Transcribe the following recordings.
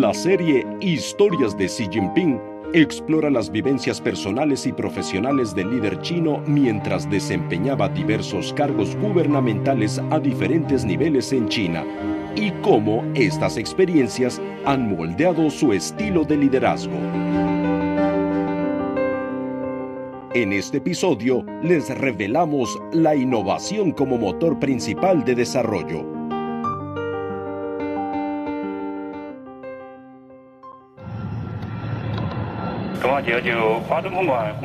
La serie Historias de Xi Jinping explora las vivencias personales y profesionales del líder chino mientras desempeñaba diversos cargos gubernamentales a diferentes niveles en China y cómo estas experiencias han moldeado su estilo de liderazgo. En este episodio les revelamos la innovación como motor principal de desarrollo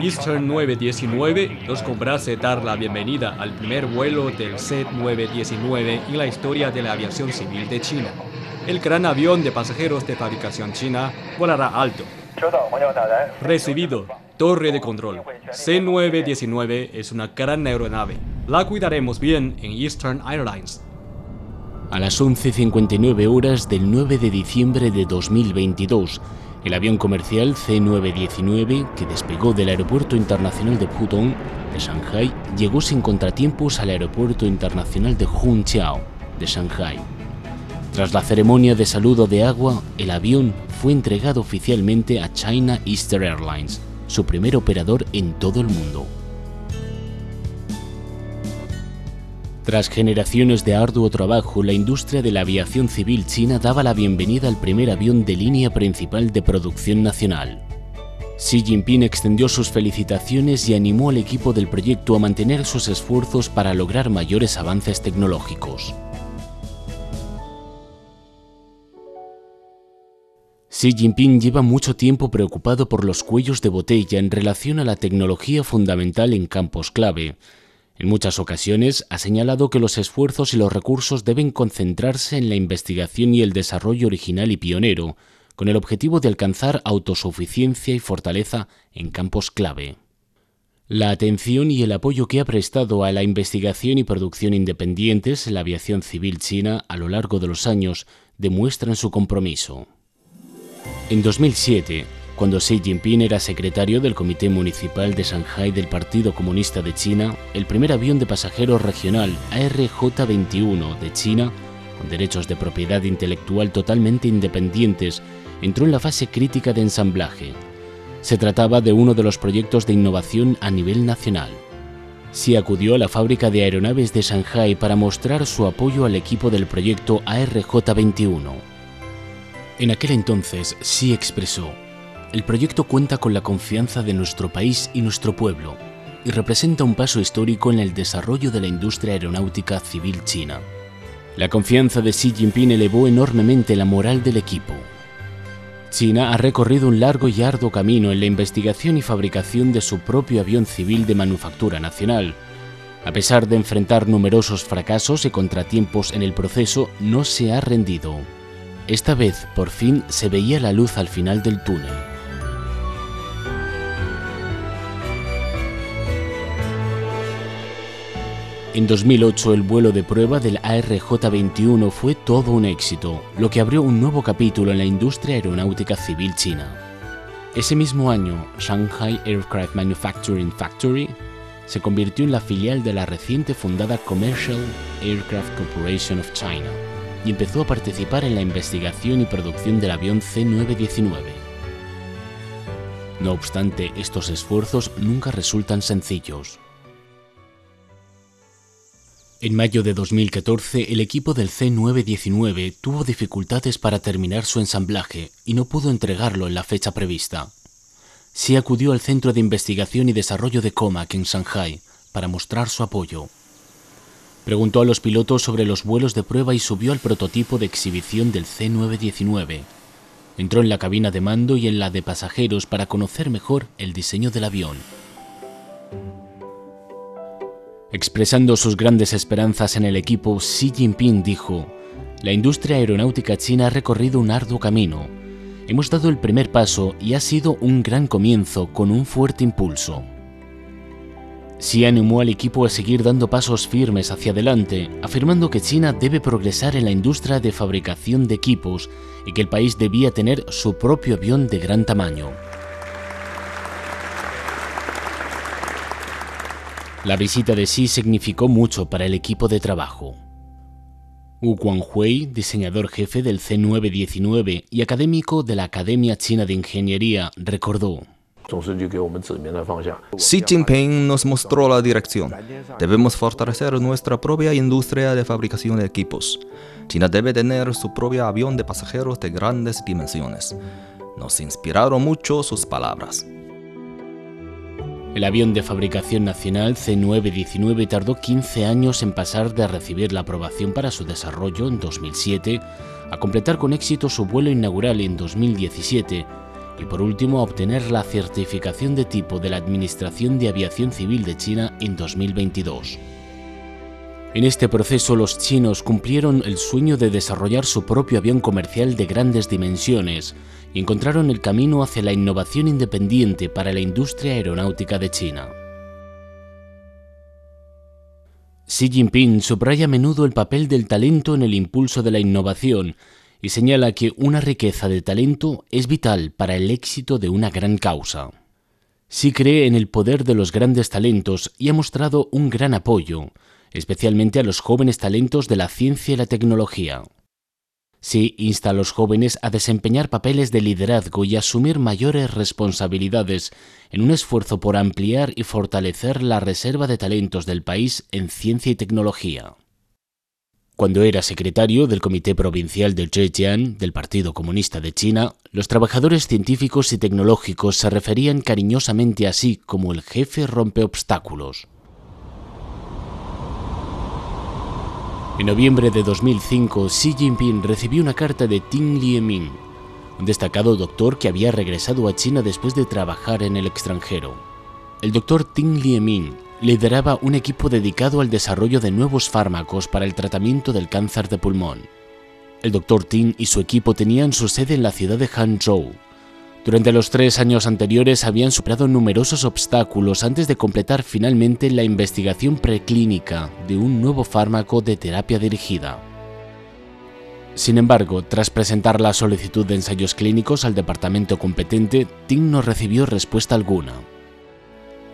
Eastern 919 nos complace dar la bienvenida al primer vuelo del C-919 en la historia de la aviación civil de China. El gran avión de pasajeros de fabricación china volará alto. Recibido. Torre de control. C-919 es una gran aeronave. La cuidaremos bien en Eastern Airlines. A las 11.59 horas del 9 de diciembre de 2022, el avión comercial C-919, que despegó del Aeropuerto Internacional de Pudong, de Shanghai, llegó sin contratiempos al Aeropuerto Internacional de Hongqiao, de Shanghai. Tras la ceremonia de saludo de agua, el avión fue entregado oficialmente a China Eastern Airlines, su primer operador en todo el mundo. Tras generaciones de arduo trabajo, la industria de la aviación civil china daba la bienvenida al primer avión de línea principal de producción nacional. Xi Jinping extendió sus felicitaciones y animó al equipo del proyecto a mantener sus esfuerzos para lograr mayores avances tecnológicos. Xi Jinping lleva mucho tiempo preocupado por los cuellos de botella en relación a la tecnología fundamental en campos clave, en muchas ocasiones ha señalado que los esfuerzos y los recursos deben concentrarse en la investigación y el desarrollo original y pionero, con el objetivo de alcanzar autosuficiencia y fortaleza en campos clave. La atención y el apoyo que ha prestado a la investigación y producción independientes en la aviación civil china a lo largo de los años demuestran su compromiso. En 2007, cuando Xi Jinping era secretario del Comité Municipal de Shanghai del Partido Comunista de China, el primer avión de pasajeros regional ARJ-21 de China, con derechos de propiedad intelectual totalmente independientes, entró en la fase crítica de ensamblaje. Se trataba de uno de los proyectos de innovación a nivel nacional. Xi acudió a la fábrica de aeronaves de Shanghai para mostrar su apoyo al equipo del proyecto ARJ-21. En aquel entonces, Xi expresó, el proyecto cuenta con la confianza de nuestro país y nuestro pueblo y representa un paso histórico en el desarrollo de la industria aeronáutica civil china. La confianza de Xi Jinping elevó enormemente la moral del equipo. China ha recorrido un largo y arduo camino en la investigación y fabricación de su propio avión civil de manufactura nacional. A pesar de enfrentar numerosos fracasos y contratiempos en el proceso, no se ha rendido. Esta vez, por fin, se veía la luz al final del túnel. En 2008 el vuelo de prueba del ARJ-21 fue todo un éxito, lo que abrió un nuevo capítulo en la industria aeronáutica civil china. Ese mismo año, Shanghai Aircraft Manufacturing Factory se convirtió en la filial de la reciente fundada Commercial Aircraft Corporation of China y empezó a participar en la investigación y producción del avión C-919. No obstante, estos esfuerzos nunca resultan sencillos. En mayo de 2014, el equipo del C919 tuvo dificultades para terminar su ensamblaje y no pudo entregarlo en la fecha prevista. Sí acudió al Centro de Investigación y Desarrollo de Comac en Shanghai para mostrar su apoyo. Preguntó a los pilotos sobre los vuelos de prueba y subió al prototipo de exhibición del C919. Entró en la cabina de mando y en la de pasajeros para conocer mejor el diseño del avión. Expresando sus grandes esperanzas en el equipo, Xi Jinping dijo, La industria aeronáutica china ha recorrido un arduo camino. Hemos dado el primer paso y ha sido un gran comienzo con un fuerte impulso. Xi animó al equipo a seguir dando pasos firmes hacia adelante, afirmando que China debe progresar en la industria de fabricación de equipos y que el país debía tener su propio avión de gran tamaño. La visita de Xi significó mucho para el equipo de trabajo. Wu Guanghui, diseñador jefe del C919 y académico de la Academia China de Ingeniería, recordó. Xi Jinping nos mostró la dirección. Debemos fortalecer nuestra propia industria de fabricación de equipos. China debe tener su propio avión de pasajeros de grandes dimensiones. Nos inspiraron mucho sus palabras. El avión de fabricación nacional C919 tardó 15 años en pasar de recibir la aprobación para su desarrollo en 2007 a completar con éxito su vuelo inaugural en 2017 y por último a obtener la certificación de tipo de la Administración de Aviación Civil de China en 2022. En este proceso los chinos cumplieron el sueño de desarrollar su propio avión comercial de grandes dimensiones, y encontraron el camino hacia la innovación independiente para la industria aeronáutica de China. Xi Jinping subraya a menudo el papel del talento en el impulso de la innovación y señala que una riqueza de talento es vital para el éxito de una gran causa. Xi cree en el poder de los grandes talentos y ha mostrado un gran apoyo, especialmente a los jóvenes talentos de la ciencia y la tecnología. Sí insta a los jóvenes a desempeñar papeles de liderazgo y asumir mayores responsabilidades en un esfuerzo por ampliar y fortalecer la reserva de talentos del país en ciencia y tecnología. Cuando era secretario del Comité Provincial de Zhejiang del Partido Comunista de China, los trabajadores científicos y tecnológicos se referían cariñosamente así como el jefe rompe obstáculos. En noviembre de 2005, Xi Jinping recibió una carta de Ting Lieming, un destacado doctor que había regresado a China después de trabajar en el extranjero. El doctor Ting Lieming lideraba un equipo dedicado al desarrollo de nuevos fármacos para el tratamiento del cáncer de pulmón. El doctor Ting y su equipo tenían su sede en la ciudad de Hangzhou, durante los tres años anteriores habían superado numerosos obstáculos antes de completar finalmente la investigación preclínica de un nuevo fármaco de terapia dirigida. Sin embargo, tras presentar la solicitud de ensayos clínicos al departamento competente, Ting no recibió respuesta alguna.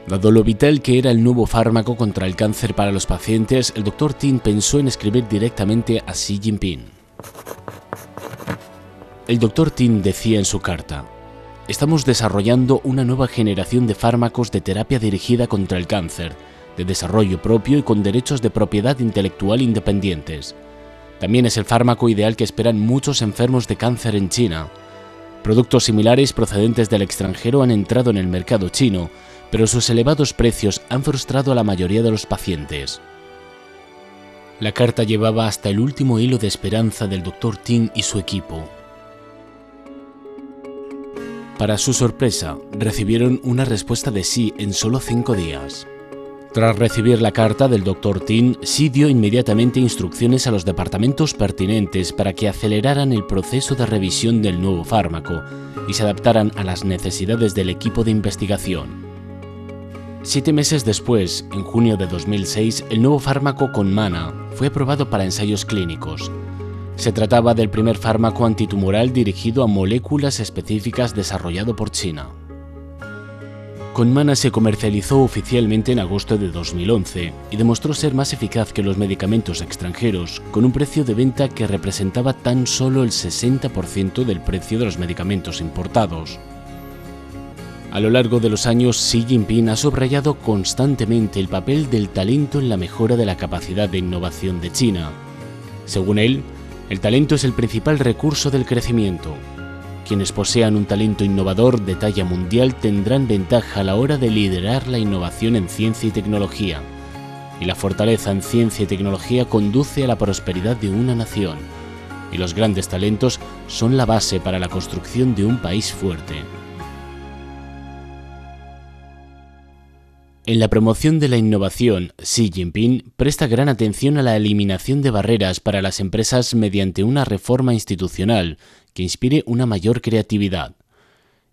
Dado lo vital que era el nuevo fármaco contra el cáncer para los pacientes, el Dr. Ting pensó en escribir directamente a Xi Jinping. El Dr. Ting decía en su carta, Estamos desarrollando una nueva generación de fármacos de terapia dirigida contra el cáncer, de desarrollo propio y con derechos de propiedad intelectual independientes. También es el fármaco ideal que esperan muchos enfermos de cáncer en China. Productos similares procedentes del extranjero han entrado en el mercado chino, pero sus elevados precios han frustrado a la mayoría de los pacientes. La carta llevaba hasta el último hilo de esperanza del Dr. Ting y su equipo. Para su sorpresa, recibieron una respuesta de sí en solo cinco días. Tras recibir la carta del Dr. Tin, sí dio inmediatamente instrucciones a los departamentos pertinentes para que aceleraran el proceso de revisión del nuevo fármaco y se adaptaran a las necesidades del equipo de investigación. Siete meses después, en junio de 2006, el nuevo fármaco con Mana fue aprobado para ensayos clínicos se trataba del primer fármaco antitumoral dirigido a moléculas específicas desarrollado por China. Conmana se comercializó oficialmente en agosto de 2011 y demostró ser más eficaz que los medicamentos extranjeros, con un precio de venta que representaba tan solo el 60% del precio de los medicamentos importados. A lo largo de los años, Xi Jinping ha subrayado constantemente el papel del talento en la mejora de la capacidad de innovación de China. Según él, el talento es el principal recurso del crecimiento. Quienes posean un talento innovador de talla mundial tendrán ventaja a la hora de liderar la innovación en ciencia y tecnología. Y la fortaleza en ciencia y tecnología conduce a la prosperidad de una nación. Y los grandes talentos son la base para la construcción de un país fuerte. En la promoción de la innovación, Xi Jinping presta gran atención a la eliminación de barreras para las empresas mediante una reforma institucional que inspire una mayor creatividad.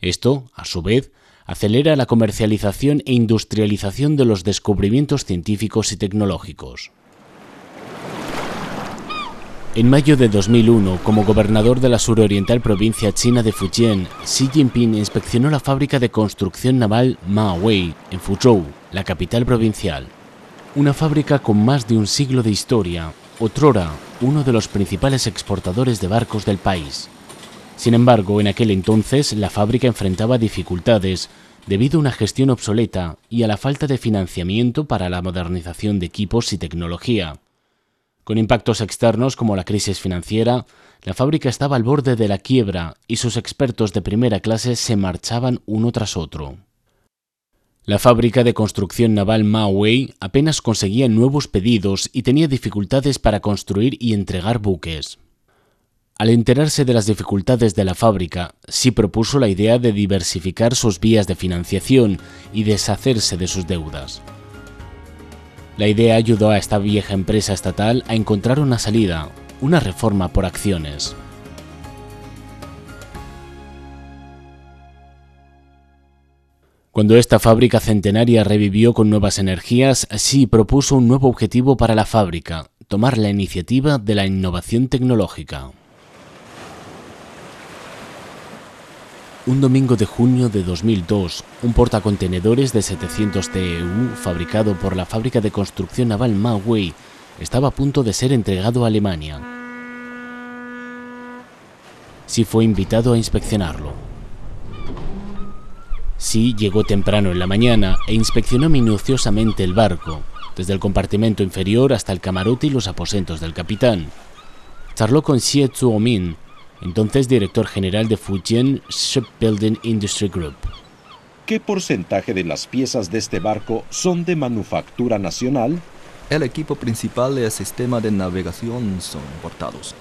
Esto, a su vez, acelera la comercialización e industrialización de los descubrimientos científicos y tecnológicos. En mayo de 2001, como gobernador de la suroriental provincia china de Fujian, Xi Jinping inspeccionó la fábrica de construcción naval Wei en Fuzhou, la capital provincial. Una fábrica con más de un siglo de historia, otrora uno de los principales exportadores de barcos del país. Sin embargo, en aquel entonces la fábrica enfrentaba dificultades debido a una gestión obsoleta y a la falta de financiamiento para la modernización de equipos y tecnología. Con impactos externos como la crisis financiera, la fábrica estaba al borde de la quiebra y sus expertos de primera clase se marchaban uno tras otro. La fábrica de construcción naval Maui apenas conseguía nuevos pedidos y tenía dificultades para construir y entregar buques. Al enterarse de las dificultades de la fábrica, sí propuso la idea de diversificar sus vías de financiación y deshacerse de sus deudas. La idea ayudó a esta vieja empresa estatal a encontrar una salida, una reforma por acciones. Cuando esta fábrica centenaria revivió con nuevas energías, sí propuso un nuevo objetivo para la fábrica, tomar la iniciativa de la innovación tecnológica. Un domingo de junio de 2002, un portacontenedores de 700 TEU fabricado por la fábrica de construcción naval Maui estaba a punto de ser entregado a Alemania. Sí fue invitado a inspeccionarlo. Sí llegó temprano en la mañana e inspeccionó minuciosamente el barco, desde el compartimento inferior hasta el camarote y los aposentos del capitán. Charló con Xie Zuomin, entonces director general de Fujian Shipbuilding Industry Group. ¿Qué porcentaje de las piezas de este barco son de manufactura nacional? El equipo principal y el sistema de navegación son importados.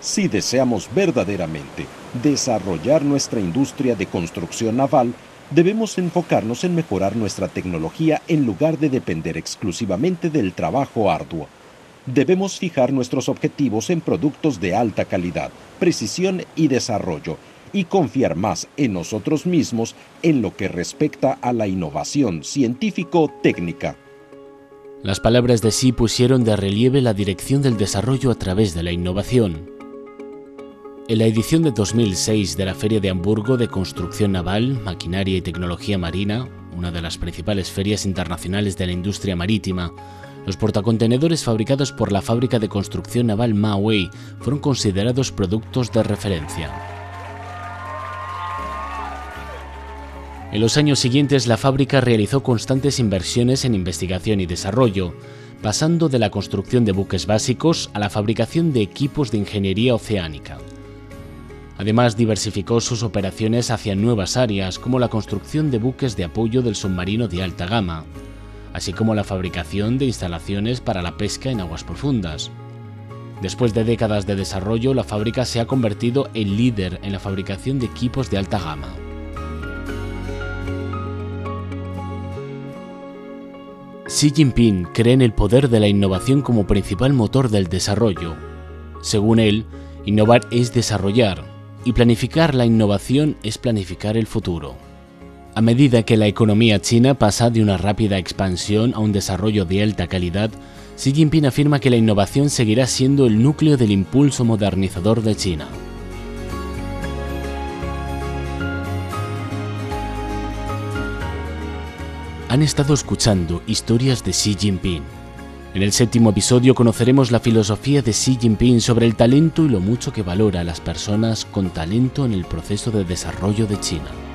Si deseamos verdaderamente desarrollar nuestra industria de construcción naval, debemos enfocarnos en mejorar nuestra tecnología en lugar de depender exclusivamente del trabajo arduo. Debemos fijar nuestros objetivos en productos de alta calidad, precisión y desarrollo, y confiar más en nosotros mismos en lo que respecta a la innovación científico-técnica. Las palabras de sí pusieron de relieve la dirección del desarrollo a través de la innovación. En la edición de 2006 de la Feria de Hamburgo de Construcción Naval, Maquinaria y Tecnología Marina, una de las principales ferias internacionales de la industria marítima, los portacontenedores fabricados por la fábrica de construcción naval Maui fueron considerados productos de referencia. En los años siguientes la fábrica realizó constantes inversiones en investigación y desarrollo, pasando de la construcción de buques básicos a la fabricación de equipos de ingeniería oceánica. Además, diversificó sus operaciones hacia nuevas áreas como la construcción de buques de apoyo del submarino de alta gama, así como la fabricación de instalaciones para la pesca en aguas profundas. Después de décadas de desarrollo, la fábrica se ha convertido en líder en la fabricación de equipos de alta gama. Xi Jinping cree en el poder de la innovación como principal motor del desarrollo. Según él, innovar es desarrollar, y planificar la innovación es planificar el futuro. A medida que la economía china pasa de una rápida expansión a un desarrollo de alta calidad, Xi Jinping afirma que la innovación seguirá siendo el núcleo del impulso modernizador de China. Han estado escuchando historias de Xi Jinping en el séptimo episodio conoceremos la filosofía de Xi Jinping sobre el talento y lo mucho que valora a las personas con talento en el proceso de desarrollo de China.